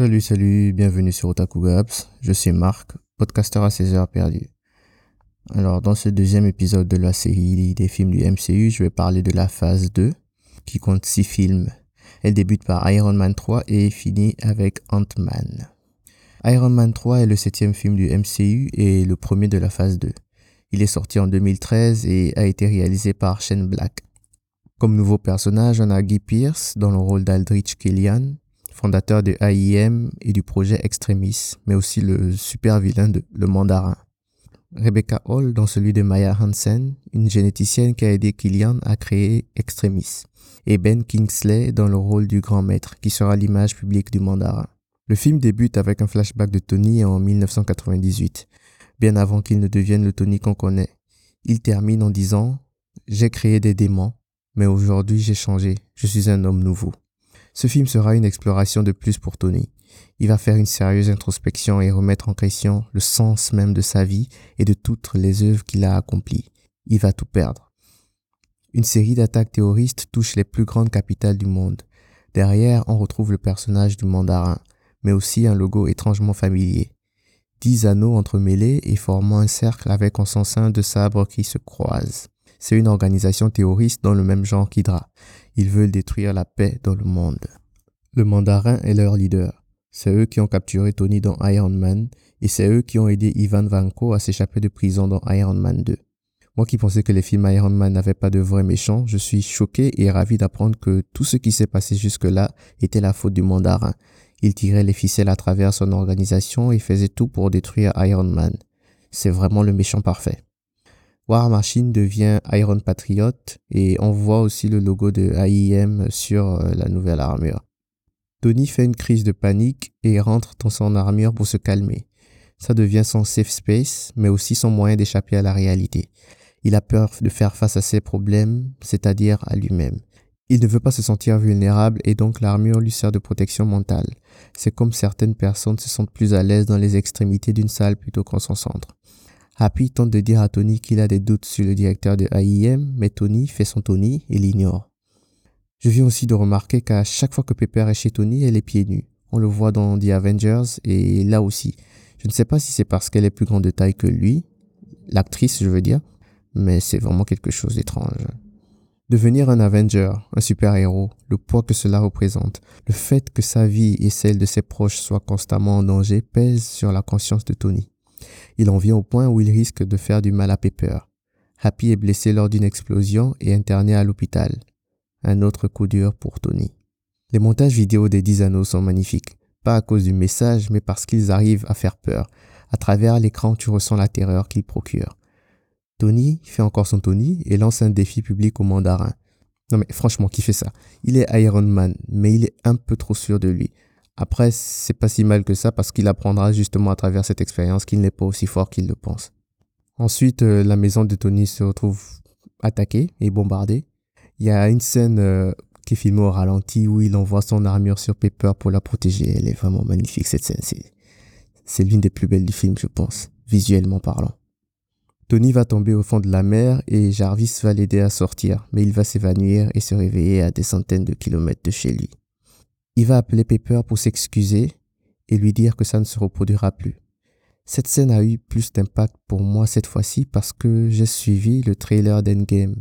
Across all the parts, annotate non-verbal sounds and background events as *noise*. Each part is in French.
Salut, salut, bienvenue sur Otaku Gabs. Je suis Marc, podcaster à 16 heures perdues. Alors, dans ce deuxième épisode de la série des films du MCU, je vais parler de la phase 2, qui compte 6 films. Elle débute par Iron Man 3 et finit avec Ant-Man. Iron Man 3 est le septième film du MCU et le premier de la phase 2. Il est sorti en 2013 et a été réalisé par Shane Black. Comme nouveau personnage, on a Guy Pierce dans le rôle d'Aldrich Killian, fondateur de AIM et du projet Extremis, mais aussi le super vilain de Le Mandarin. Rebecca Hall dans celui de Maya Hansen, une généticienne qui a aidé Killian à créer Extremis. Et Ben Kingsley dans le rôle du grand maître, qui sera l'image publique du Mandarin. Le film débute avec un flashback de Tony en 1998, bien avant qu'il ne devienne le Tony qu'on connaît. Il termine en disant J'ai créé des démons, mais aujourd'hui j'ai changé, je suis un homme nouveau. Ce film sera une exploration de plus pour Tony. Il va faire une sérieuse introspection et remettre en question le sens même de sa vie et de toutes les œuvres qu'il a accomplies. Il va tout perdre. Une série d'attaques terroristes touche les plus grandes capitales du monde. Derrière, on retrouve le personnage du mandarin, mais aussi un logo étrangement familier dix anneaux entremêlés et formant un cercle avec en son sein deux sabres qui se croisent. C'est une organisation terroriste dans le même genre qu'Hydra. Ils veulent détruire la paix dans le monde. Le mandarin est leur leader. C'est eux qui ont capturé Tony dans Iron Man et c'est eux qui ont aidé Ivan Vanko à s'échapper de prison dans Iron Man 2. Moi qui pensais que les films Iron Man n'avaient pas de vrais méchants, je suis choqué et ravi d'apprendre que tout ce qui s'est passé jusque-là était la faute du mandarin il tirait les ficelles à travers son organisation et faisait tout pour détruire Iron Man. C'est vraiment le méchant parfait. War Machine devient Iron Patriot et on voit aussi le logo de AIM sur euh, la nouvelle armure. Tony fait une crise de panique et rentre dans son armure pour se calmer. Ça devient son safe space, mais aussi son moyen d'échapper à la réalité. Il a peur de faire face à ses problèmes, c'est-à-dire à, lui-même. Il ne veut pas se sentir vulnérable et donc l'armure lui sert de protection mentale. C'est comme certaines personnes se sentent plus à l'aise dans les extrémités d'une salle plutôt qu'en son centre. Happy tente de dire à Tony qu'il a des doutes sur le directeur de AIM, mais Tony fait son Tony et l'ignore. Je viens aussi de remarquer qu'à chaque fois que Pepper est chez Tony, elle est pieds nus. On le voit dans The Avengers et là aussi. Je ne sais pas si c'est parce qu'elle est plus grande de taille que lui, l'actrice je veux dire, mais c'est vraiment quelque chose d'étrange. Devenir un Avenger, un super-héros, le poids que cela représente, le fait que sa vie et celle de ses proches soient constamment en danger pèse sur la conscience de Tony. Il en vient au point où il risque de faire du mal à Pepper. Happy est blessé lors d'une explosion et interné à l'hôpital. Un autre coup dur pour Tony. Les montages vidéo des 10 anneaux sont magnifiques, pas à cause du message, mais parce qu'ils arrivent à faire peur. À travers l'écran, tu ressens la terreur qu'ils procurent. Tony fait encore son Tony et lance un défi public au mandarin. Non mais franchement, qui fait ça? Il est Iron Man, mais il est un peu trop sûr de lui. Après, c'est pas si mal que ça parce qu'il apprendra justement à travers cette expérience qu'il n'est pas aussi fort qu'il le pense. Ensuite, euh, la maison de Tony se retrouve attaquée et bombardée. Il y a une scène euh, qui est filmée au ralenti où il envoie son armure sur Pepper pour la protéger. Elle est vraiment magnifique cette scène. C'est l'une des plus belles du film, je pense, visuellement parlant. Tony va tomber au fond de la mer et Jarvis va l'aider à sortir, mais il va s'évanouir et se réveiller à des centaines de kilomètres de chez lui. Il va appeler Pepper pour s'excuser et lui dire que ça ne se reproduira plus. Cette scène a eu plus d'impact pour moi cette fois-ci parce que j'ai suivi le trailer d'Endgame.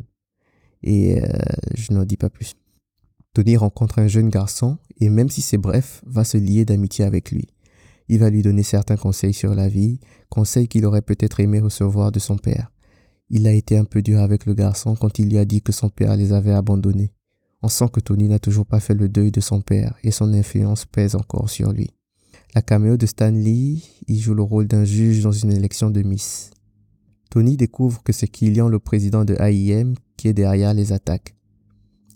Et euh, je n'en dis pas plus. Tony rencontre un jeune garçon et même si c'est bref, va se lier d'amitié avec lui. Il va lui donner certains conseils sur la vie, conseils qu'il aurait peut-être aimé recevoir de son père. Il a été un peu dur avec le garçon quand il lui a dit que son père les avait abandonnés. On sent que Tony n'a toujours pas fait le deuil de son père et son influence pèse encore sur lui. La caméo de Stan Lee, il joue le rôle d'un juge dans une élection de Miss. Tony découvre que c'est Killian, le président de AIM, qui est derrière les attaques.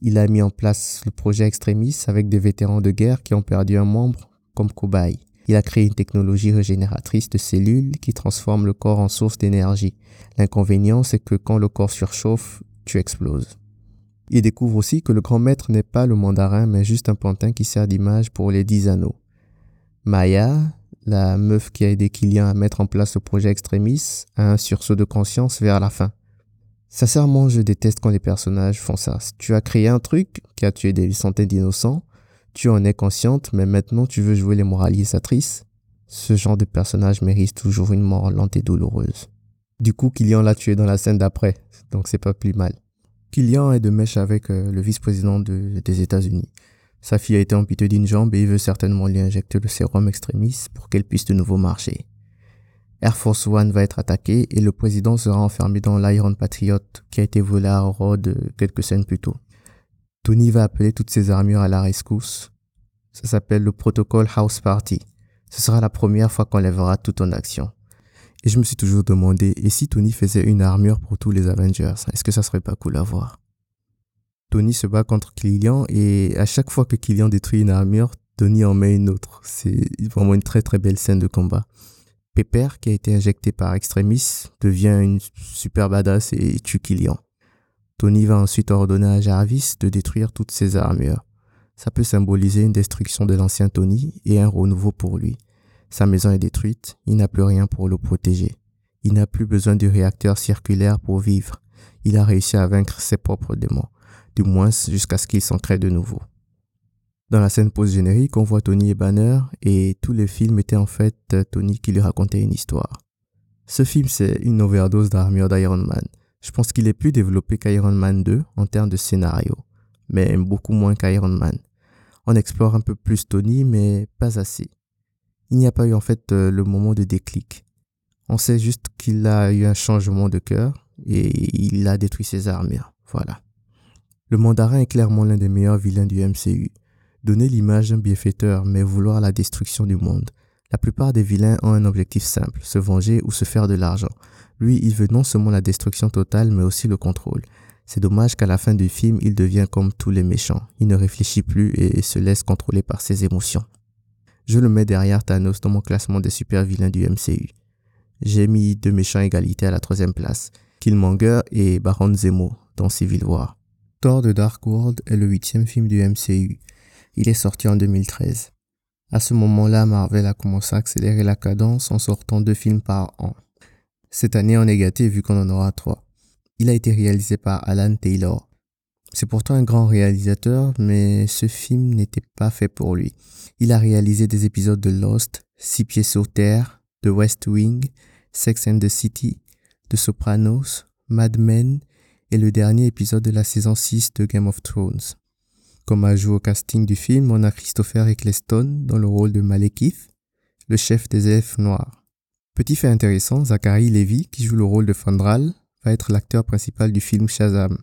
Il a mis en place le projet Extremis avec des vétérans de guerre qui ont perdu un membre comme cobaye. Il a créé une technologie régénératrice de cellules qui transforme le corps en source d'énergie. L'inconvénient, c'est que quand le corps surchauffe, tu exploses. Il découvre aussi que le grand maître n'est pas le mandarin, mais juste un pantin qui sert d'image pour les dix anneaux. Maya, la meuf qui a aidé Killian à mettre en place le projet Extremis, a un sursaut de conscience vers la fin. Sincèrement, je déteste quand les personnages font ça. tu as créé un truc qui a tué des centaines d'innocents, Tu en es consciente, mais maintenant tu veux jouer les moralisatrices Ce genre de personnage mérite toujours une mort lente et douloureuse. Du coup, Kylian l'a tué dans la scène d'après, donc c'est pas plus mal. Kylian est de mèche avec euh, le vice-président des États-Unis. Sa fille a été amputée d'une jambe et il veut certainement lui injecter le sérum extrémiste pour qu'elle puisse de nouveau marcher. Air Force One va être attaqué et le président sera enfermé dans l'Iron Patriot qui a été volé à Rhodes quelques scènes plus tôt. Tony va appeler toutes ses armures à la rescousse. Ça s'appelle le protocole House Party. Ce sera la première fois qu'on lèvera tout en action. Et je me suis toujours demandé, et si Tony faisait une armure pour tous les Avengers, est-ce que ça serait pas cool à voir? Tony se bat contre Killian et à chaque fois que Killian détruit une armure, Tony en met une autre. C'est vraiment une très très belle scène de combat. Pepper, qui a été injecté par Extremis, devient une super badass et tue Killian. Tony va ensuite ordonner à Jarvis de détruire toutes ses armures. Ça peut symboliser une destruction de l'ancien Tony et un renouveau pour lui. Sa maison est détruite, il n'a plus rien pour le protéger. Il n'a plus besoin du réacteur circulaire pour vivre. Il a réussi à vaincre ses propres démons, du moins jusqu'à ce qu'il s'en de nouveau. Dans la scène post-générique, on voit Tony et Banner, et tous les films étaient en fait Tony qui lui racontait une histoire. Ce film, c'est une overdose d'armure d'Iron Man. Je pense qu'il est plus développé qu'Iron Man 2 en termes de scénario, mais beaucoup moins qu'Iron Man. On explore un peu plus Tony, mais pas assez il n'y a pas eu en fait euh, le moment de déclic. On sait juste qu'il a eu un changement de cœur et il a détruit ses armures. Voilà. Le mandarin est clairement l'un des meilleurs vilains du MCU. Donner l'image d'un bienfaiteur mais vouloir la destruction du monde. La plupart des vilains ont un objectif simple, se venger ou se faire de l'argent. Lui, il veut non seulement la destruction totale mais aussi le contrôle. C'est dommage qu'à la fin du film, il devient comme tous les méchants. Il ne réfléchit plus et se laisse contrôler par ses émotions je le mets derrière Thanos dans mon classement des super vilains du MCU. J'ai mis deux méchants égalité à la troisième place, Killmonger et Baron Zemo dans Civil War. Thor de Dark World est le huitième film du MCU. Il est sorti en 2013. À ce moment-là, Marvel a commencé à accélérer la cadence en sortant deux films par an. Cette année en négatif vu qu'on en aura trois. Il a été réalisé par Alan Taylor. C'est pourtant un grand réalisateur, mais ce film n'était pas fait pour lui. Il a réalisé des épisodes de Lost, Six pieds sur terre, The West Wing, Sex and the City, The Sopranos, Mad Men et le dernier épisode de la saison 6 de Game of Thrones. Comme ajout au casting du film, on a Christopher Eccleston dans le rôle de Malekith, le chef des elfes noirs. Petit fait intéressant, Zachary Levy, qui joue le rôle de Fandral, va être l'acteur principal du film Shazam.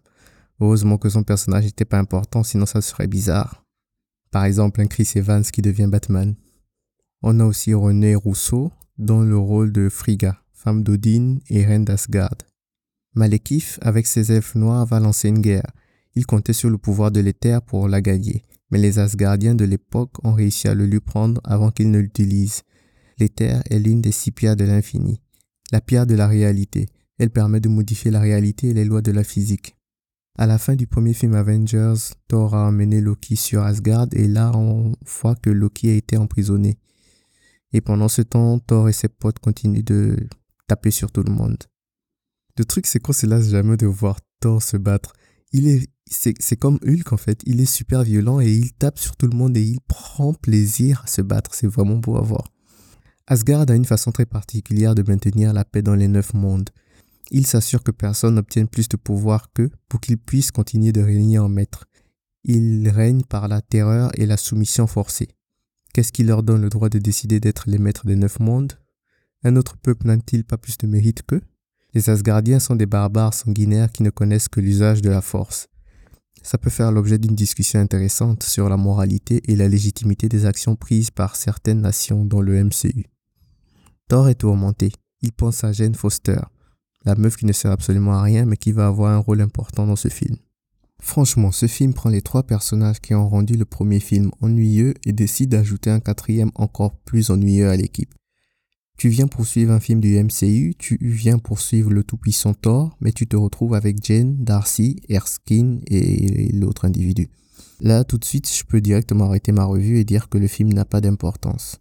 Heureusement que son personnage n'était pas important, sinon ça serait bizarre. Par exemple, un Chris Evans qui devient Batman. On a aussi René Rousseau dans le rôle de Frigga, femme d'Odin et reine d'Asgard. Malekith, avec ses elfes noirs, va lancer une guerre. Il comptait sur le pouvoir de l'éther pour la gagner, mais les Asgardiens de l'époque ont réussi à le lui prendre avant qu'il ne l'utilise. L'éther est l'une des six pierres de l'infini, la pierre de la réalité. Elle permet de modifier la réalité et les lois de la physique. À la fin du premier film Avengers, Thor a emmené Loki sur Asgard et là on voit que Loki a été emprisonné. Et pendant ce temps, Thor et ses potes continuent de taper sur tout le monde. Le truc c'est qu'on se lasse jamais de voir Thor se battre. Il est, c'est comme Hulk en fait. Il est super violent et il tape sur tout le monde et il prend plaisir à se battre. C'est vraiment beau à voir. Asgard a une façon très particulière de maintenir la paix dans les neuf mondes. Il s'assure que personne n'obtienne plus de pouvoir qu'eux pour qu'ils puissent continuer de régner en maître. Il règne par la terreur et la soumission forcée. Qu'est-ce qui leur donne le droit de décider d'être les maîtres des neuf mondes? Un autre peuple n'a-t-il pas plus de mérite qu'eux? Les Asgardiens sont des barbares sanguinaires qui ne connaissent que l'usage de la force. Ça peut faire l'objet d'une discussion intéressante sur la moralité et la légitimité des actions prises par certaines nations dans le MCU. Thor est tourmenté. Il pense à Jane Foster, la meuf qui ne sert absolument à rien mais qui va avoir un rôle important dans ce film. Franchement, ce film prend les trois personnages qui ont rendu le premier film ennuyeux et décide d'ajouter un quatrième encore plus ennuyeux à l'équipe. Tu viens poursuivre un film du MCU, tu viens poursuivre le tout-puissant Thor, mais tu te retrouves avec Jane, Darcy, Erskine et l'autre individu. Là, tout de suite, je peux directement arrêter ma revue et dire que le film n'a pas d'importance.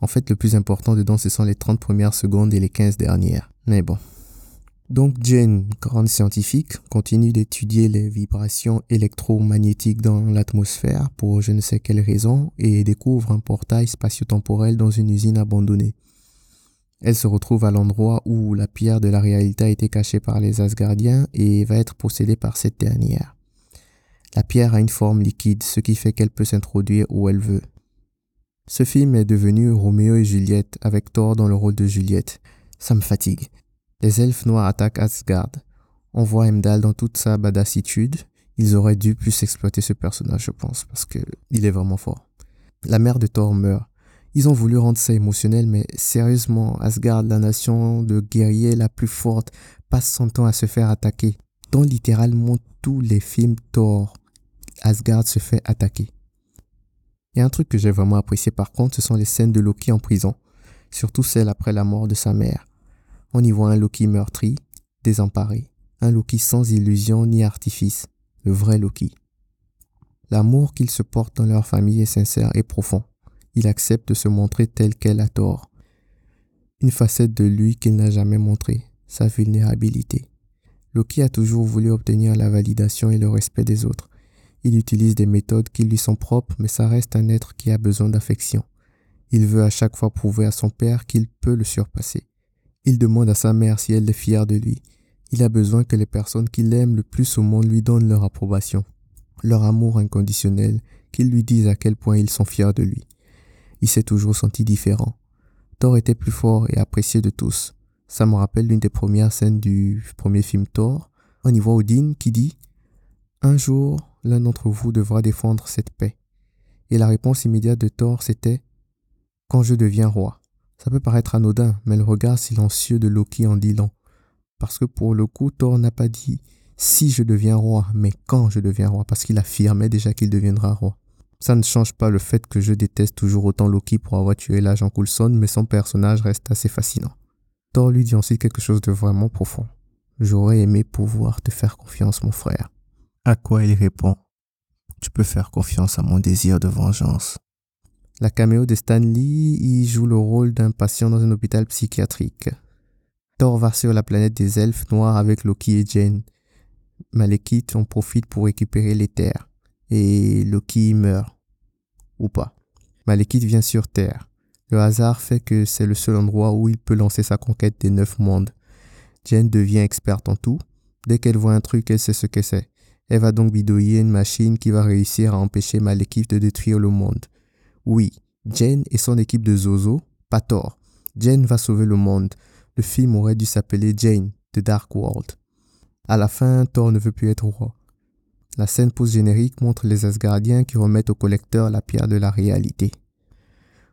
En fait, le plus important dedans, ce sont les 30 premières secondes et les 15 dernières. Mais bon, Donc Jane, grande scientifique, continue d'étudier les vibrations électromagnétiques dans l'atmosphère pour je ne sais quelle raison et découvre un portail spatio-temporel dans une usine abandonnée. Elle se retrouve à l'endroit où la pierre de la réalité a été cachée par les Asgardiens et va être possédée par cette dernière. La pierre a une forme liquide, ce qui fait qu'elle peut s'introduire où elle veut. Ce film est devenu Roméo et Juliette avec Thor dans le rôle de Juliette. Ça me fatigue. Les elfes noirs attaquent Asgard. On voit Heimdall dans toute sa badassitude. Ils auraient dû plus exploiter ce personnage, je pense, parce que il est vraiment fort. La mère de Thor meurt. Ils ont voulu rendre ça émotionnel, mais sérieusement, Asgard, la nation de guerriers la plus forte, passe son temps à se faire attaquer. Dans littéralement tous les films Thor, Asgard se fait attaquer. Il y a un truc que j'ai vraiment apprécié par contre, ce sont les scènes de Loki en prison, surtout celles après la mort de sa mère. On y voit un Loki meurtri, désemparé, un Loki sans illusion ni artifice, le vrai Loki. L'amour qu'ils se portent dans leur famille est sincère et profond. Il accepte de se montrer tel qu'elle a tort. Une facette de lui qu'il n'a jamais montrée, sa vulnérabilité. Loki a toujours voulu obtenir la validation et le respect des autres. Il utilise des méthodes qui lui sont propres, mais ça reste un être qui a besoin d'affection. Il veut à chaque fois prouver à son père qu'il peut le surpasser. Il demande à sa mère si elle est fière de lui. Il a besoin que les personnes qu'il aime le plus au monde lui donnent leur approbation, leur amour inconditionnel, qu'ils lui disent à quel point ils sont fiers de lui. Il s'est toujours senti différent. Thor était plus fort et apprécié de tous. Ça me rappelle l'une des premières scènes du premier film Thor. On y voit Odin qui dit Un jour, l'un d'entre vous devra défendre cette paix. Et la réponse immédiate de Thor, c'était Quand je deviens roi. Ça peut paraître anodin, mais le regard silencieux de Loki en dit long. Parce que pour le coup, Thor n'a pas dit si je deviens roi, mais quand je deviens roi, parce qu'il affirmait déjà qu'il deviendra roi. Ça ne change pas le fait que je déteste toujours autant Loki pour avoir tué l'agent Coulson, mais son personnage reste assez fascinant. Thor lui dit ensuite quelque chose de vraiment profond. J'aurais aimé pouvoir te faire confiance, mon frère. À quoi il répond Tu peux faire confiance à mon désir de vengeance. La caméo de Stan Lee y joue le rôle d'un patient dans un hôpital psychiatrique. Thor va sur la planète des elfes noirs avec Loki et Jane. Malekith en profite pour récupérer les terres. Et Loki meurt. Ou pas. Malekith vient sur Terre. Le hasard fait que c'est le seul endroit où il peut lancer sa conquête des neuf mondes. Jane devient experte en tout. Dès qu'elle voit un truc, elle sait ce que c'est. Elle va donc bidouiller une machine qui va réussir à empêcher Malekith de détruire le monde. Oui, Jane et son équipe de Zozo, pas tort. Jane va sauver le monde. Le film aurait dû s'appeler Jane, The Dark World. À la fin, Thor ne veut plus être roi. La scène post-générique montre les Asgardiens qui remettent au collecteur la pierre de la réalité.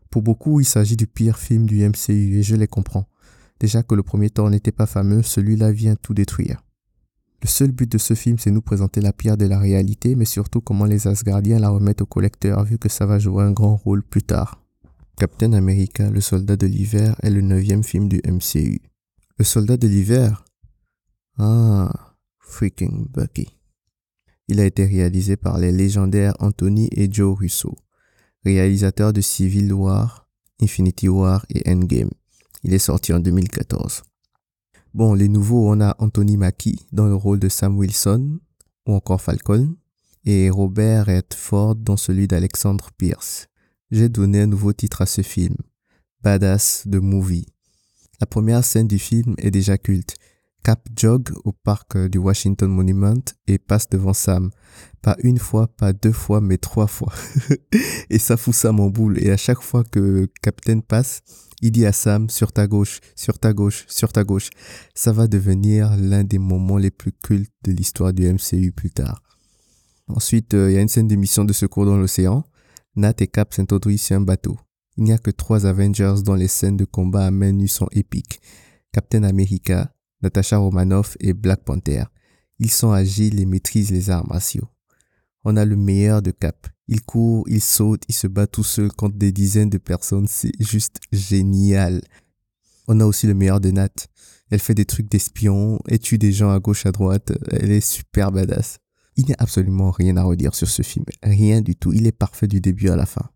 Pour beaucoup, il s'agit du pire film du MCU et je les comprends. Déjà que le premier Thor n'était pas fameux, celui-là vient tout détruire. Le seul but de ce film, c'est nous présenter la pierre de la réalité, mais surtout comment les Asgardiens la remettent au collecteur, vu que ça va jouer un grand rôle plus tard. Captain America, le soldat de l'hiver, est le neuvième film du MCU. Le soldat de l'hiver? Ah, freaking Bucky. Il a été réalisé par les légendaires Anthony et Joe Russo, réalisateurs de Civil War, Infinity War et Endgame. Il est sorti en 2014. Bon, les nouveaux, on a Anthony Mackie dans le rôle de Sam Wilson ou encore Falcon et Robert Redford dans celui d'Alexandre Pierce. J'ai donné un nouveau titre à ce film, Badass the Movie. La première scène du film est déjà culte. Cap jog au parc du Washington Monument et passe devant Sam. Pas une fois, pas deux fois, mais trois fois. *laughs* et ça fout Sam en boule. Et à chaque fois que Captain passe, il dit à Sam, sur ta gauche, sur ta gauche, sur ta gauche. Ça va devenir l'un des moments les plus cultes de l'histoire du MCU plus tard. Ensuite, euh, il y a une scène de mission de secours dans l'océan. Nat et Cap s'introduisent sur un bateau. Il n'y a que trois Avengers dont les scènes de combat à main nue sont épiques. Captain America, Natasha Romanoff et Black Panther. Ils sont agiles et maîtrisent les arts martiaux. On a le meilleur de Cap. Il court, il saute, il se bat tout seul contre des dizaines de personnes. C'est juste génial. On a aussi le meilleur de Nat. Elle fait des trucs d'espion, elle tue des gens à gauche, à droite. Elle est super badass. Il n'y a absolument rien à redire sur ce film. Rien du tout. Il est parfait du début à la fin.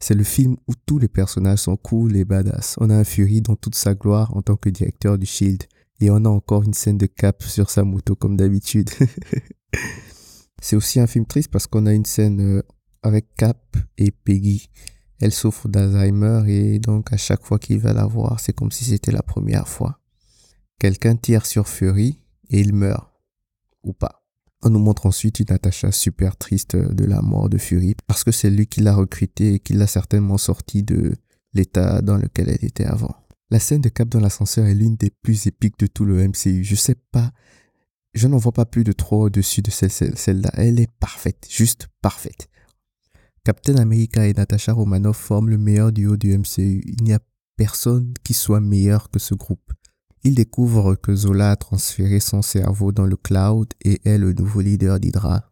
C'est le film où tous les personnages sont cool et badass. On a un Fury dans toute sa gloire en tant que directeur du Shield. Et on a encore une scène de Cap sur sa moto comme d'habitude. *laughs* c'est aussi un film triste parce qu'on a une scène euh, avec Cap et Peggy. Elle souffre d'Alzheimer et donc à chaque fois qu'il va la voir, c'est comme si c'était la première fois. Quelqu'un tire sur Fury et il meurt. Ou pas. On nous montre ensuite une Natasha super triste de la mort de Fury parce que c'est lui qui l'a recruté et qui l'a certainement sorti de l'état dans lequel elle était avant. La scène de Cap dans l'ascenseur est l'une des plus épiques de tout le MCU. Je sais pas, je n'en vois pas plus de trop au-dessus de celle-là. Elle est parfaite, juste parfaite. Captain America et Natasha Romanoff forment le meilleur duo du MCU. Il n'y a personne qui soit meilleur que ce groupe. Ils découvrent que Zola a transféré son cerveau dans le cloud et est le nouveau leader d'Hydra.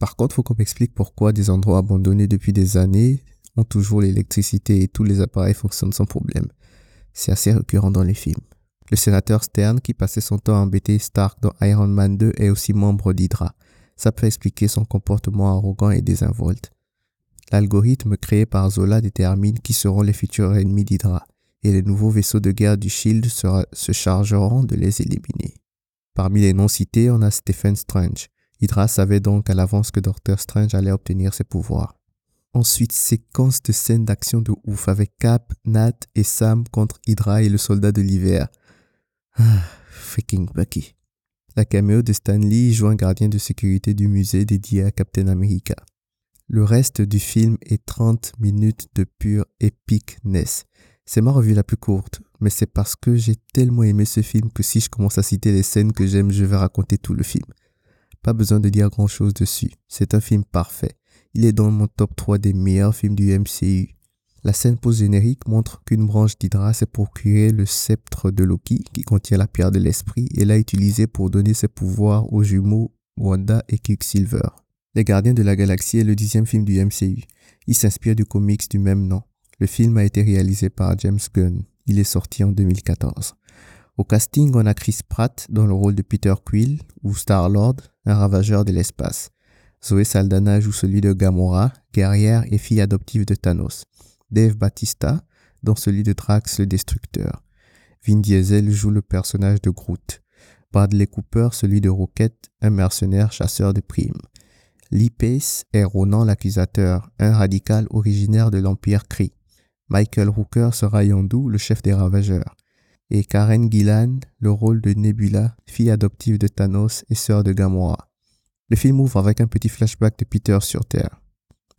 Par contre, faut qu'on m'explique pourquoi des endroits abandonnés depuis des années ont toujours l'électricité et tous les appareils fonctionnent sans problème. C'est assez récurrent dans les films. Le sénateur Stern, qui passait son temps à embêter Stark dans Iron Man 2, est aussi membre d'Hydra. Ça peut expliquer son comportement arrogant et désinvolte. L'algorithme créé par Zola détermine qui seront les futurs ennemis d'Hydra, et les nouveaux vaisseaux de guerre du Shield se chargeront de les éliminer. Parmi les noms cités, on a Stephen Strange. Hydra savait donc à l'avance que Doctor Strange allait obtenir ses pouvoirs. Ensuite, séquence de scènes d'action de ouf avec Cap, Nat et Sam contre Hydra et le soldat de l'hiver. Ah, freaking Bucky. La caméo de Stan Lee joue un gardien de sécurité du musée dédié à Captain America. Le reste du film est 30 minutes de pure epicness. C'est ma revue la plus courte, mais c'est parce que j'ai tellement aimé ce film que si je commence à citer les scènes que j'aime, je vais raconter tout le film. Pas besoin de dire grand chose dessus. C'est un film parfait. Il est dans mon top 3 des meilleurs films du MCU. La scène post-générique montre qu'une branche d'Hydra s'est procuré le sceptre de Loki qui contient la pierre de l'esprit et l'a utilisé pour donner ses pouvoirs aux jumeaux Wanda et Quicksilver. Les Gardiens de la Galaxie est le dixième film du MCU. Il s'inspire du comics du même nom. Le film a été réalisé par James Gunn. Il est sorti en 2014. Au casting, on a Chris Pratt dans le rôle de Peter Quill ou Star-Lord, un ravageur de l'espace. Zoé Saldana joue celui de Gamora, guerrière et fille adoptive de Thanos. Dave Batista dans celui de Drax le Destructeur. Vin Diesel joue le personnage de Groot. Bradley Cooper celui de Rocket, un mercenaire chasseur de primes. Pace est Ronan l'accusateur, un radical originaire de l'Empire Kree. Michael Rooker sera Yondu, le chef des ravageurs. Et Karen Gillan, le rôle de Nebula, fille adoptive de Thanos et sœur de Gamora. Le film ouvre avec un petit flashback de Peter sur Terre.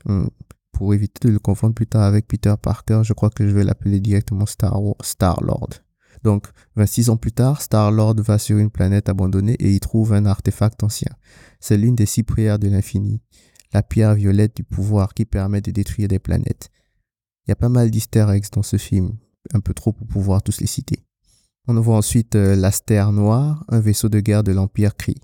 Hmm. Pour éviter de le confondre plus tard avec Peter Parker, je crois que je vais l'appeler directement Star, Star Lord. Donc, 26 ans plus tard, Star-Lord va sur une planète abandonnée et y trouve un artefact ancien. C'est l'une des six prières de l'infini, la pierre violette du pouvoir qui permet de détruire des planètes. Il y a pas mal d'easter dans ce film, un peu trop pour pouvoir tous les citer. On voit ensuite euh, l'Astère Noire, un vaisseau de guerre de l'Empire Kree.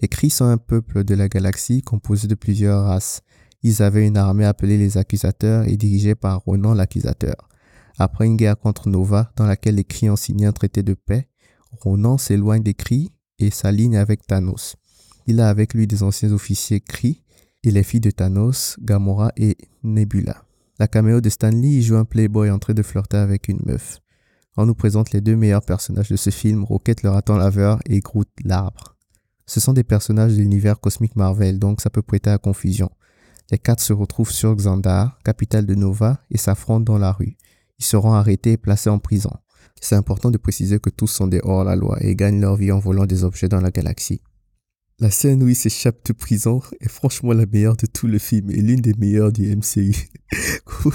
Les Kree sont un peuple de la galaxie composé de plusieurs races. Ils avaient une armée appelée les Accusateurs et dirigée par Ronan l'Accusateur. Après une guerre contre Nova, dans laquelle les Kree ont signé un traité de paix, Ronan s'éloigne des Kree et s'aligne avec Thanos. Il a avec lui des anciens officiers Kree et les filles de Thanos, Gamora et Nebula. La caméo de Stanley joue un playboy en train de flirter avec une meuf. On nous présente les deux meilleurs personnages de ce film, Rocket le raton laveur et Groot l'arbre. Ce sont des personnages de l'univers cosmique Marvel, donc ça peut prêter à confusion. Les quatre se retrouvent sur Xandar, capitale de Nova, et s'affrontent dans la rue. Ils seront arrêtés et placés en prison. C'est important de préciser que tous sont des hors-la-loi et gagnent leur vie en volant des objets dans la galaxie. La scène où ils s'échappent de prison est franchement la meilleure de tout le film et l'une des meilleures du MCU. *laughs*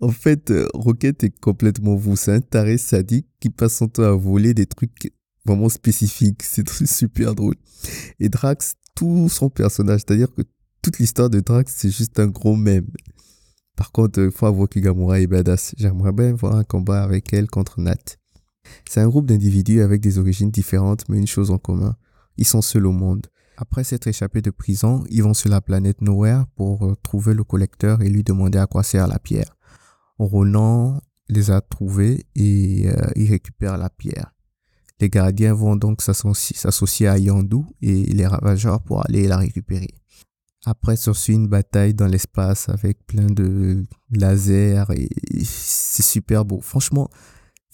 en fait, Rocket est complètement vous, c'est un taré sadique qui passe son temps à voler des trucs vraiment spécifique. C'est *laughs* super drôle. Et Drax, tout son personnage, c'est-à-dire que toute l'histoire de Drax, c'est juste un gros mème. Par contre, il faut avouer que Gamora est badass. J'aimerais bien voir un combat avec elle contre Nat. C'est un groupe d'individus avec des origines différentes, mais une chose en commun. Ils sont seuls au monde. Après s'être échappés de prison, ils vont sur la planète Nowhere pour euh, trouver le collecteur et lui demander à quoi sert la pierre. Ronan les a trouvés et euh, il récupère la pierre. Les gardiens vont donc s'associer à Yandu et les ravageurs pour aller la récupérer. Après, suit une bataille dans l'espace avec plein de lasers et c'est super beau. Franchement,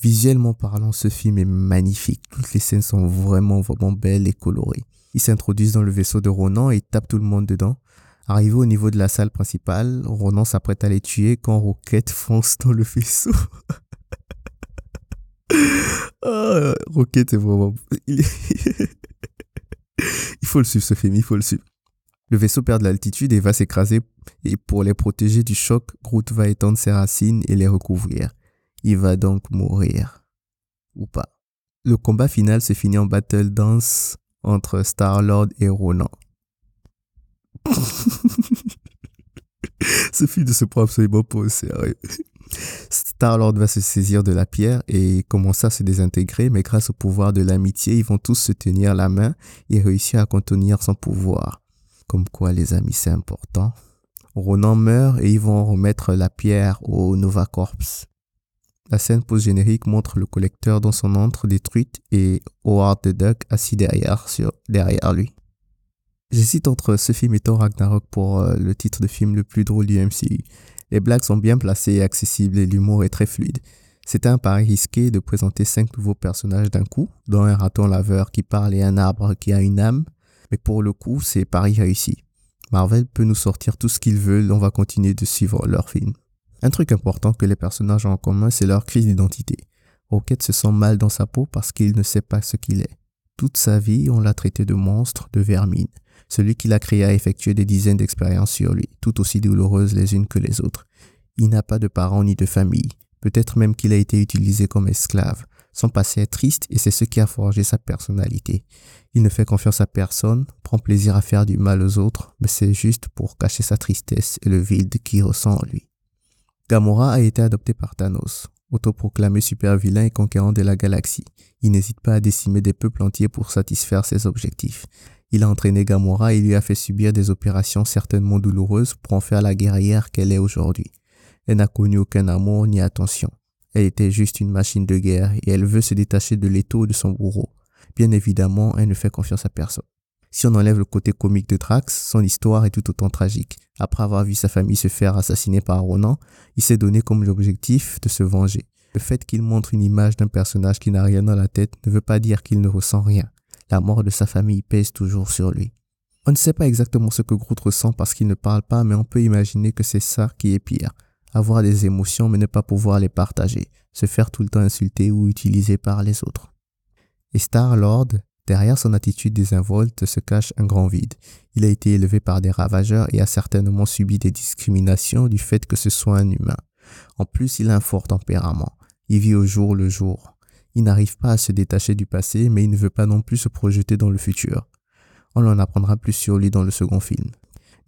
Visuellement parlant, ce film est magnifique. Toutes les scènes sont vraiment, vraiment belles et colorées. Ils s'introduisent dans le vaisseau de Ronan et tapent tout le monde dedans. Arrivé au niveau de la salle principale, Ronan s'apprête à les tuer quand Rocket fonce dans le vaisseau. *laughs* ah, Rocket est vraiment... *laughs* Il faut le suivre ce film, il faut le suivre. Le vaisseau perd de l'altitude et va s'écraser et pour les protéger du choc, Groot va étendre ses racines et les recouvrir. Il va donc mourir. Ou pas. Le combat final se finit en battle dance entre Star-Lord et Ronan. *laughs* Ce film ne se prend absolument pas au sérieux. Star-Lord va se saisir de la pierre et commencer à se désintégrer, mais grâce au pouvoir de l'amitié, ils vont tous se tenir la main et réussir à contenir son pouvoir. Comme quoi, les amis, c'est important. Ronan meurt et ils vont remettre la pierre au Nova Corps. La scène post-générique montre le collecteur dans son antre détruite et Howard the Duck assis derrière, sur, derrière lui. J'hésite entre ce film et Thor Ragnarok pour euh, le titre de film le plus drôle du MCU. Les blagues sont bien placées et accessibles et l'humour est très fluide. C'était un pari risqué de présenter cinq nouveaux personnages d'un coup, dont un raton laveur qui parle et un arbre qui a une âme, mais pour le coup, c'est pari réussi. Marvel peut nous sortir tout ce qu'ils veulent, on va continuer de suivre leur film. Un truc important que les personnages ont en commun, c'est leur crise d'identité. Rocket se sent mal dans sa peau parce qu'il ne sait pas ce qu'il est. Toute sa vie, on l'a traité de monstre, de vermine. Celui qui l'a créé a effectué des dizaines d'expériences sur lui, tout aussi douloureuses les unes que les autres. Il n'a pas de parents ni de famille. Peut-être même qu'il a été utilisé comme esclave. Son passé est triste et c'est ce qui a forgé sa personnalité. Il ne fait confiance à personne, prend plaisir à faire du mal aux autres, mais c'est juste pour cacher sa tristesse et le vide qu'il ressent en lui. Gamora a été adopté par Thanos, autoproclamé super vilain et conquérant de la galaxie. Il n'hésite pas à décimer des peuples entiers pour satisfaire ses objectifs. Il a entraîné Gamora et lui a fait subir des opérations certainement douloureuses pour en faire la guerrière qu'elle est aujourd'hui. Elle n'a connu aucun amour ni attention. Elle était juste une machine de guerre et elle veut se détacher de l'étau de son bourreau. Bien évidemment, elle ne fait confiance à personne. Si on enlève le côté comique de Drax, son histoire est tout autant tragique. Après avoir vu sa famille se faire assassiner par Ronan, il s'est donné comme l'objectif de se venger. Le fait qu'il montre une image d'un personnage qui n'a rien dans la tête ne veut pas dire qu'il ne ressent rien la mort de sa famille pèse toujours sur lui. On ne sait pas exactement ce que Groot ressent parce qu'il ne parle pas, mais on peut imaginer que c'est ça qui est pire. Avoir des émotions mais ne pas pouvoir les partager, se faire tout le temps insulter ou utiliser par les autres. Et Star-Lord, derrière son attitude désinvolte se cache un grand vide. Il a été élevé par des ravageurs et a certainement subi des discriminations du fait que ce soit un humain. En plus, il a un fort tempérament. Il vit au jour le jour. Il n'arrive pas à se détacher du passé, mais il ne veut pas non plus se projeter dans le futur. On en apprendra plus sur lui dans le second film.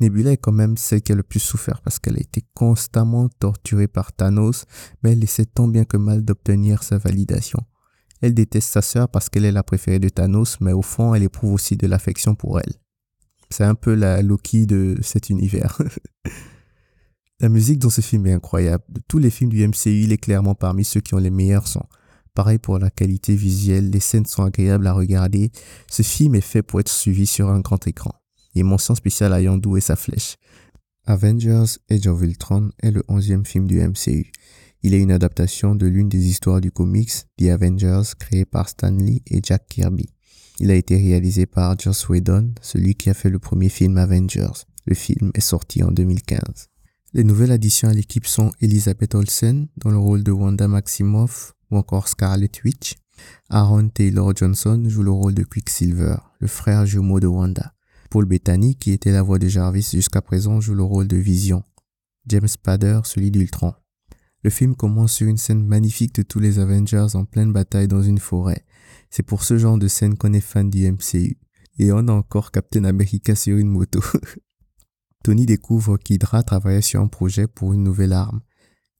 Nebula est quand même celle qui a le plus souffert parce qu'elle a été constamment torturée par Thanos, mais elle essaie tant bien que mal d'obtenir sa validation. Elle déteste sa sœur parce qu'elle est la préférée de Thanos, mais au fond, elle éprouve aussi de l'affection pour elle. C'est un peu la Loki de cet univers. *laughs* la musique dans ce film est incroyable. De tous les films du MCU, il est clairement parmi ceux qui ont les meilleurs sons. Pareil pour la qualité visuelle, les scènes sont agréables à regarder. Ce film est fait pour être suivi sur un grand écran. Et mention spéciale à Yondu et sa flèche. Avengers Age of Ultron est le onzième film du MCU. Il est une adaptation de l'une des histoires du comics The Avengers créé par Stan Lee et Jack Kirby. Il a été réalisé par Joss Whedon, celui qui a fait le premier film Avengers. Le film est sorti en 2015. Les nouvelles additions à l'équipe sont Elizabeth Olsen dans le rôle de Wanda Maximoff, ou encore Scarlet Witch. Aaron Taylor Johnson joue le rôle de Quicksilver, le frère jumeau de Wanda. Paul Bettany, qui était la voix de Jarvis jusqu'à présent, joue le rôle de Vision. James Spader, celui d'Ultron. Le film commence sur une scène magnifique de tous les Avengers en pleine bataille dans une forêt. C'est pour ce genre de scène qu'on est fan du MCU. Et on a encore Captain America sur une moto. *laughs* Tony découvre qu'Hydra travaillait sur un projet pour une nouvelle arme.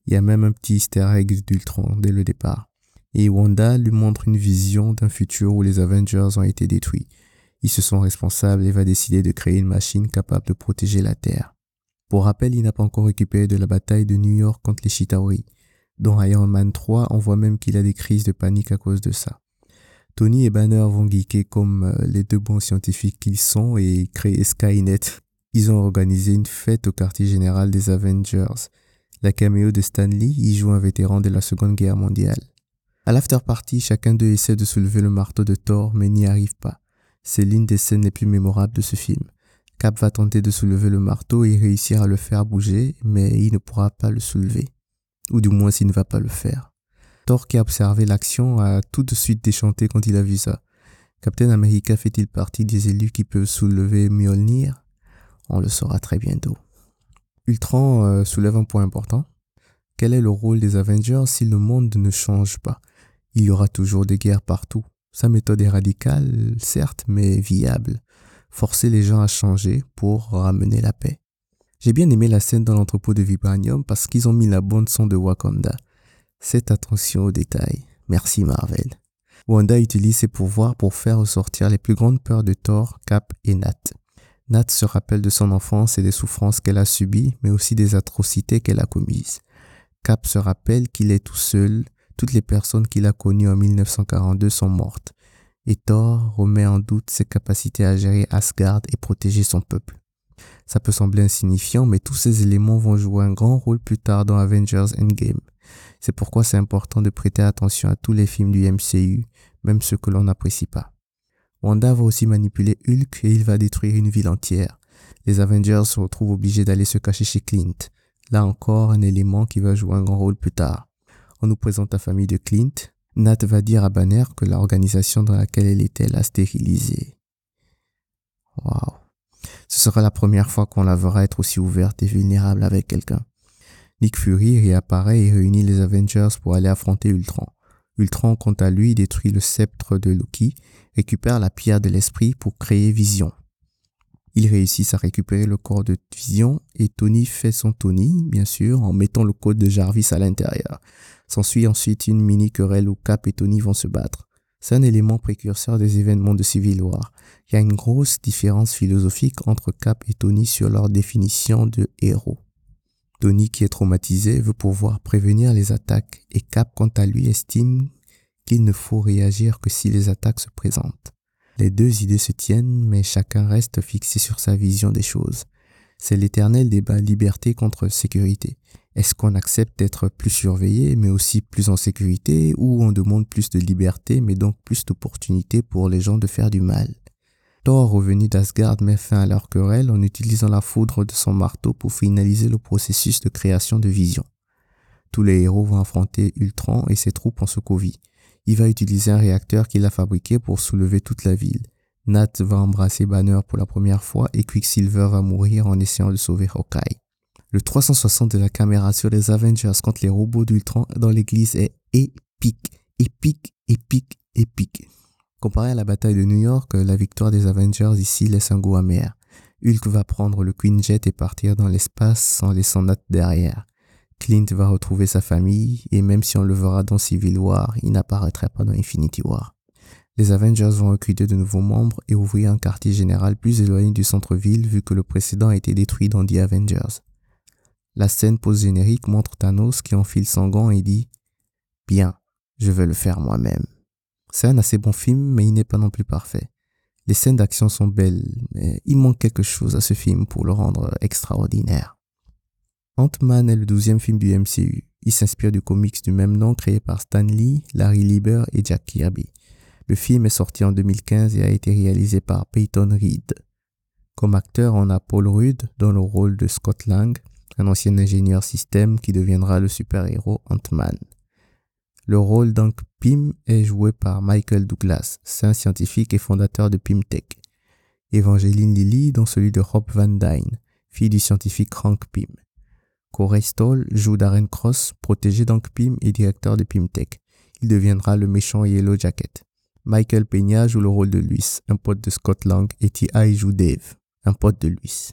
Il y a même un petit easter egg d'Ultron dès le départ. Et Wanda lui montre une vision d'un futur où les Avengers ont été détruits. Ils se sont responsables et va décider de créer une machine capable de protéger la Terre. Pour rappel, il n'a pas encore récupéré de la bataille de New York contre les Chitauri. Dans Iron Man 3, on voit même qu'il a des crises de panique à cause de ça. Tony et Banner vont geeker comme euh, les deux bons scientifiques qu'ils sont et créer Skynet. Ils ont organisé une fête au quartier général des Avengers la caméo de Stanley y joue un vétéran de la Seconde Guerre mondiale. À l'after party, chacun d'eux essaie de soulever le marteau de Thor, mais n'y arrive pas. C'est l'une des scènes les plus mémorables de ce film. Cap va tenter de soulever le marteau et réussir à le faire bouger, mais il ne pourra pas le soulever. Ou du moins s'il ne va pas le faire. Thor qui a observé l'action a tout de suite déchanté quand il a vu ça. Captain America fait-il partie des élus qui peuvent soulever Mjolnir? On le saura très bientôt. Ultron euh, soulève un point important. Quel est le rôle des Avengers si le monde ne change pas? Il y aura toujours des guerres partout. Sa méthode est radicale, certes, mais viable forcer les gens à changer pour ramener la paix. J'ai bien aimé la scène dans l'entrepôt de Vibranium parce qu'ils ont mis la bande son de Wakanda. Cette attention aux détails. Merci Marvel. Wanda utilise ses pouvoirs pour faire ressortir les plus grandes peurs de Thor, Cap et Nat. Nat se rappelle de son enfance et des souffrances qu'elle a subies, mais aussi des atrocités qu'elle a commises. Cap se rappelle qu'il est tout seul, toutes les personnes qu'il a connues en 1942 sont mortes et Thor remet en doute ses capacités à gérer Asgard et protéger son peuple. Ça peut sembler insignifiant, mais tous ces éléments vont jouer un grand rôle plus tard dans Avengers Endgame. C'est pourquoi c'est important de prêter attention à tous les films du MCU, même ceux que l'on n'apprécie pas. Wanda va aussi manipuler Hulk et il va détruire une ville entière. Les Avengers se retrouvent obligés d'aller se cacher chez Clint. Là encore, un élément qui va jouer un grand rôle plus tard. On nous présente la famille de Clint, Nat va dire à Banner que l'organisation dans laquelle elle était l'a stérilisée. Waouh. Ce sera la première fois qu'on la verra être aussi ouverte et vulnérable avec quelqu'un. Nick Fury réapparaît et réunit les Avengers pour aller affronter Ultron. Ultron, quant à lui, détruit le sceptre de Loki, récupère la pierre de l'esprit pour créer Vision. Ils réussissent à récupérer le corps de Vision et Tony fait son Tony, bien sûr, en mettant le code de Jarvis à l'intérieur. S'ensuit ensuite une mini querelle où Cap et Tony vont se battre. C'est un élément précurseur des événements de Civil War. Il y a une grosse différence philosophique entre Cap et Tony sur leur définition de héros. Tony, qui est traumatisé, veut pouvoir prévenir les attaques et Cap, quant à lui, estime qu'il ne faut réagir que si les attaques se présentent. Les deux idées se tiennent, mais chacun reste fixé sur sa vision des choses. C'est l'éternel débat liberté contre sécurité. Est-ce qu'on accepte d'être plus surveillé, mais aussi plus en sécurité, ou on demande plus de liberté, mais donc plus d'opportunités pour les gens de faire du mal? Thor, revenu d'Asgard, met fin à leur querelle en utilisant la foudre de son marteau pour finaliser le processus de création de vision. Tous les héros vont affronter Ultron et ses troupes en Sokovie. Il va utiliser un réacteur qu'il a fabriqué pour soulever toute la ville. Nat va embrasser Banner pour la première fois et Quicksilver va mourir en essayant de sauver Hawkeye. Le 360 de la caméra sur les Avengers contre les robots d'Ultron dans l'église est épique, épique, épique, épique. Comparé à la bataille de New York, la victoire des Avengers ici laisse un goût amer. Hulk va prendre le Queen Jet et partir dans l'espace sans laissant Nat derrière. Clint va retrouver sa famille et même si on le verra dans Civil War, il n'apparaîtra pas dans Infinity War. Les Avengers vont recruter de nouveaux membres et ouvrir un quartier général plus éloigné du centre-ville vu que le précédent a été détruit dans The Avengers. La scène post-générique montre Thanos qui enfile son gant et dit Bien, je vais le faire moi-même. C'est un assez bon film, mais il n'est pas non plus parfait. Les scènes d'action sont belles, mais il manque quelque chose à ce film pour le rendre extraordinaire. Ant-Man est le douzième film du MCU. Il s'inspire du comics du même nom créé par Stan Lee, Larry Lieber et Jack Kirby. Le film est sorti en 2015 et a été réalisé par Peyton Reed. Comme acteur, on a Paul Rudd dans le rôle de Scott Lang, un ancien ingénieur système qui deviendra le super-héros Ant-Man. Le rôle d'Hank Pym est joué par Michael Douglas, un scientifique et fondateur de Pymtech. Evangeline Lilly dans celui de Rob Van Dyne, fille du scientifique Hank Pym. Corey Stoll joue Darren Cross, protégé d'Hank Pym et directeur de Pymtech. Il deviendra le méchant Yellow Jacket. Michael Peña joue le rôle de Luis, un pote de Scott Lang, et T.I. joue Dave, un pote de Luis.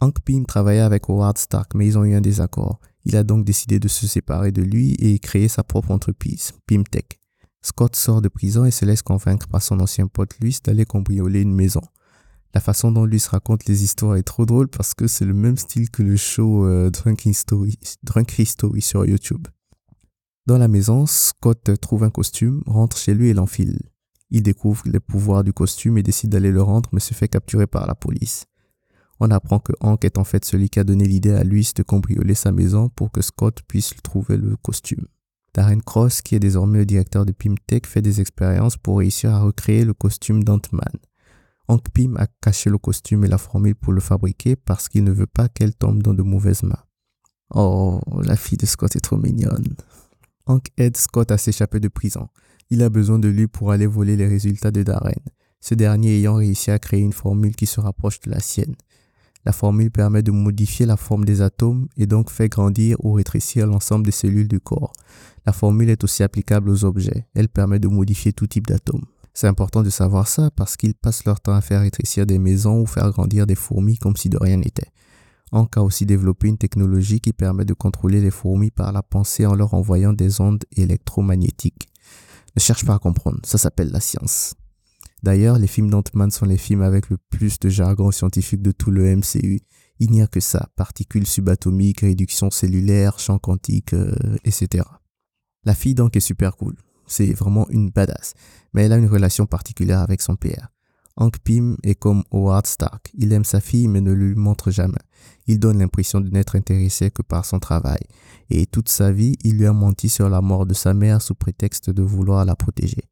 Hank Pym travaillait avec Howard Stark, mais ils ont eu un désaccord. Il a donc décidé de se séparer de lui et créer sa propre entreprise, Pymtech. Scott sort de prison et se laisse convaincre par son ancien pote Luis d'aller cambrioler une maison. La façon dont Luis raconte les histoires est trop drôle parce que c'est le même style que le show euh, Drunk, History, sur YouTube. Dans la maison, Scott trouve un costume, rentre chez lui et l'enfile. Il découvre les pouvoirs du costume et décide d'aller le rendre mais se fait capturer par la police on apprend que Hank est en fait celui qui a donné l'idée à Luis de cambrioler sa maison pour que Scott puisse trouver le costume. Darren Cross, qui est désormais le directeur de Pym fait des expériences pour réussir à recréer le costume d'Ant-Man. Hank Pym a caché le costume et la formule pour le fabriquer parce qu'il ne veut pas qu'elle tombe dans de mauvaises mains. Oh, la fille de Scott est trop mignonne. Hank aide Scott à s'échapper de prison. Il a besoin de lui pour aller voler les résultats de Darren, ce dernier ayant réussi à créer une formule qui se rapproche de la sienne. La formule permet de modifier la forme des atomes et donc fait grandir ou rétrécir l'ensemble des cellules du corps. La formule est aussi applicable aux objets. Elle permet de modifier tout type d'atomes. C'est important de savoir ça parce qu'ils passent leur temps à faire rétrécir des maisons ou faire grandir des fourmis comme si de rien n'était. Hank a aussi développé une technologie qui permet de contrôler les fourmis par la pensée en leur envoyant des ondes électromagnétiques. Ne cherche pas à comprendre, ça s'appelle la science. D'ailleurs, les films d'Ant-Man sont les films avec le plus de jargon scientifique de tout le MCU. Il n'y a que ça, particules subatomiques, réduction cellulaire, champ quantique, euh, etc. La fille donc est super cool. C'est vraiment une badass. Mais elle a une relation particulière avec son père. Hank Pym est comme Howard Stark. Il aime sa fille mais ne lui montre jamais. Il donne l'impression de n'être intéressé que par son travail. Et toute sa vie, il lui a menti sur la mort de sa mère sous prétexte de vouloir la protéger.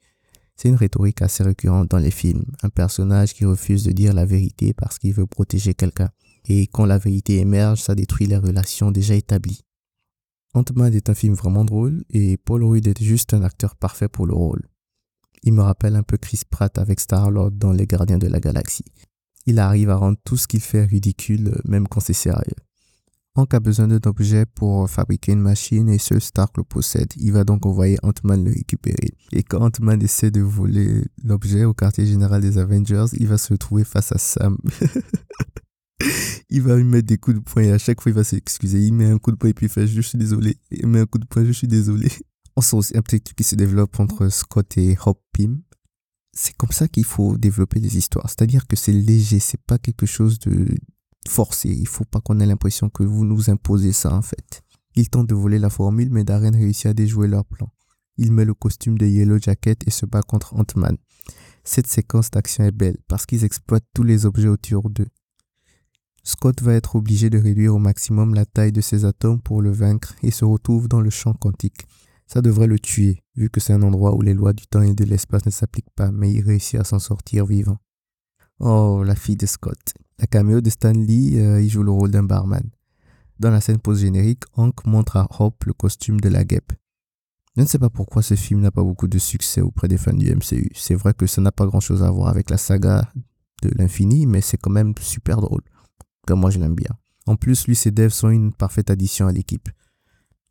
C'est une rhétorique assez récurrente dans les films. Un personnage qui refuse de dire la vérité parce qu'il veut protéger quelqu'un. Et quand la vérité émerge, ça détruit les relations déjà établies. Ant-Man est un film vraiment drôle et Paul Rudd est juste un acteur parfait pour le rôle. Il me rappelle un peu Chris Pratt avec Star-Lord dans Les Gardiens de la Galaxie. Il arrive à rendre tout ce qu'il fait ridicule, même quand c'est sérieux. Hank a besoin d'un objet pour fabriquer une machine et seul Stark le possède. Il va donc envoyer Ant-Man le récupérer. Et quand Ant-Man essaie de voler l'objet au quartier général des Avengers, il va se retrouver face à Sam. *laughs* il va lui mettre des coups de poing et à chaque fois il va s'excuser. Il met un coup de poing et puis il fait je suis désolé. Il met un coup de poing, je suis désolé. On sent aussi un petit truc qui se développe entre Scott et Hop Pym. C'est comme ça qu'il faut développer les histoires. C'est-à-dire que c'est léger, c'est pas quelque chose de forcé. Il faut pas qu'on ait l'impression que vous nous imposez ça en fait. Ils tentent de voler la formule, mais Darren réussit à déjouer leur plan. Il met le costume de Yellow Jacket et se bat contre Ant-Man. Cette séquence d'action est belle parce qu'ils exploitent tous les objets autour d'eux. Scott va être obligé de réduire au maximum la taille de ses atomes pour le vaincre et se retrouve dans le champ quantique. Ça devrait le tuer, vu que c'est un endroit où les lois du temps et de l'espace ne s'appliquent pas, mais il réussit à s'en sortir vivant. Oh, la fille de Scott. La caméo de Stan Lee, euh, il joue le rôle d'un barman. Dans la scène post-générique, Hank montre à Hope le costume de la guêpe. Je ne sais pas pourquoi ce film n'a pas beaucoup de succès auprès des fans du MCU. C'est vrai que ça n'a pas grand chose à voir avec la saga de l'infini, mais c'est quand même super drôle. Comme moi, je l'aime bien. En plus, lui et Dave sont une parfaite addition à l'équipe.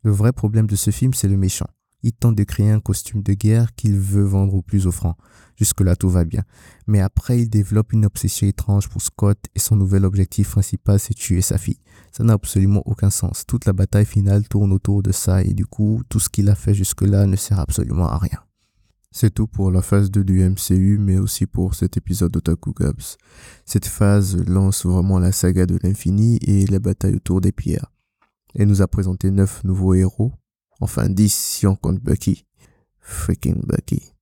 Le vrai problème de ce film, c'est le méchant. Il tente de créer un costume de guerre qu'il veut vendre au plus offrant. Jusque-là, tout va bien. Mais après, il développe une obsession étrange pour Scott et son nouvel objectif principal, c'est tuer sa fille. Ça n'a absolument aucun sens. Toute la bataille finale tourne autour de ça et du coup, tout ce qu'il a fait jusque-là ne sert absolument à rien. C'est tout pour la phase 2 du MCU, mais aussi pour cet épisode d'Otaku Gabs. Cette phase lance vraiment la saga de l'infini et la bataille autour des pierres et nous a présenté 9 nouveaux héros. Enfin 10 si on compte Bucky. Freaking Bucky.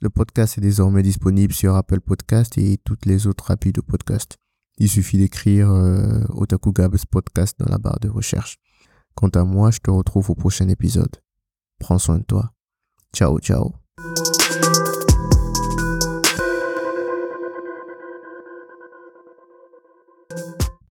Le podcast est désormais disponible sur Apple Podcast et toutes les autres applis de podcast. Il suffit d'écrire euh, Otaku Gabs Podcast dans la barre de recherche. Quant à moi, je te retrouve au prochain épisode. Prends soin de toi. Ciao, ciao. Thank you.